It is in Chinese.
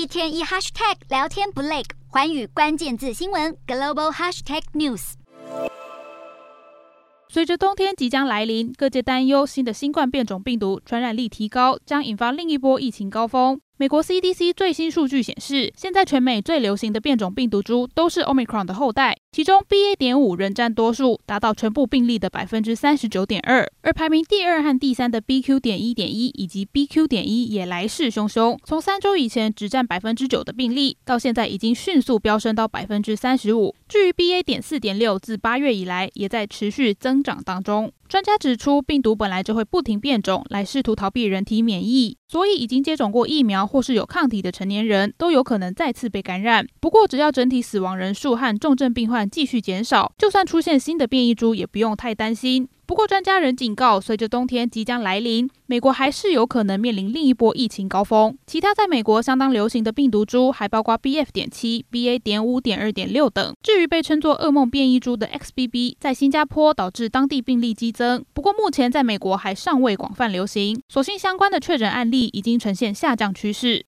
一天一 hashtag 聊天不累，环宇关键字新闻 global hashtag news。随着冬天即将来临，各界担忧新的新冠变种病毒传染力提高，将引发另一波疫情高峰。美国 CDC 最新数据显示，现在全美最流行的变种病毒株都是 Omicron 的后代，其中 BA. 点五仍占多数，达到全部病例的百分之三十九点二，而排名第二和第三的 BQ. 点一点一以及 BQ. 点一也来势汹汹，从三周以前只占百分之九的病例，到现在已经迅速飙升到百分之三十五。至于 BA. 点四点六，自八月以来也在持续增长当中。专家指出，病毒本来就会不停变种，来试图逃避人体免疫，所以已经接种过疫苗或是有抗体的成年人都有可能再次被感染。不过，只要整体死亡人数和重症病患继续减少，就算出现新的变异株，也不用太担心。不过，专家仍警告，随着冬天即将来临，美国还是有可能面临另一波疫情高峰。其他在美国相当流行的病毒株还包括 BF. 点七、BA. 点五点二点六等。至于被称作“噩梦变异株”的 XBB，在新加坡导致当地病例激增，不过目前在美国还尚未广泛流行。所幸相关的确诊案例已经呈现下降趋势。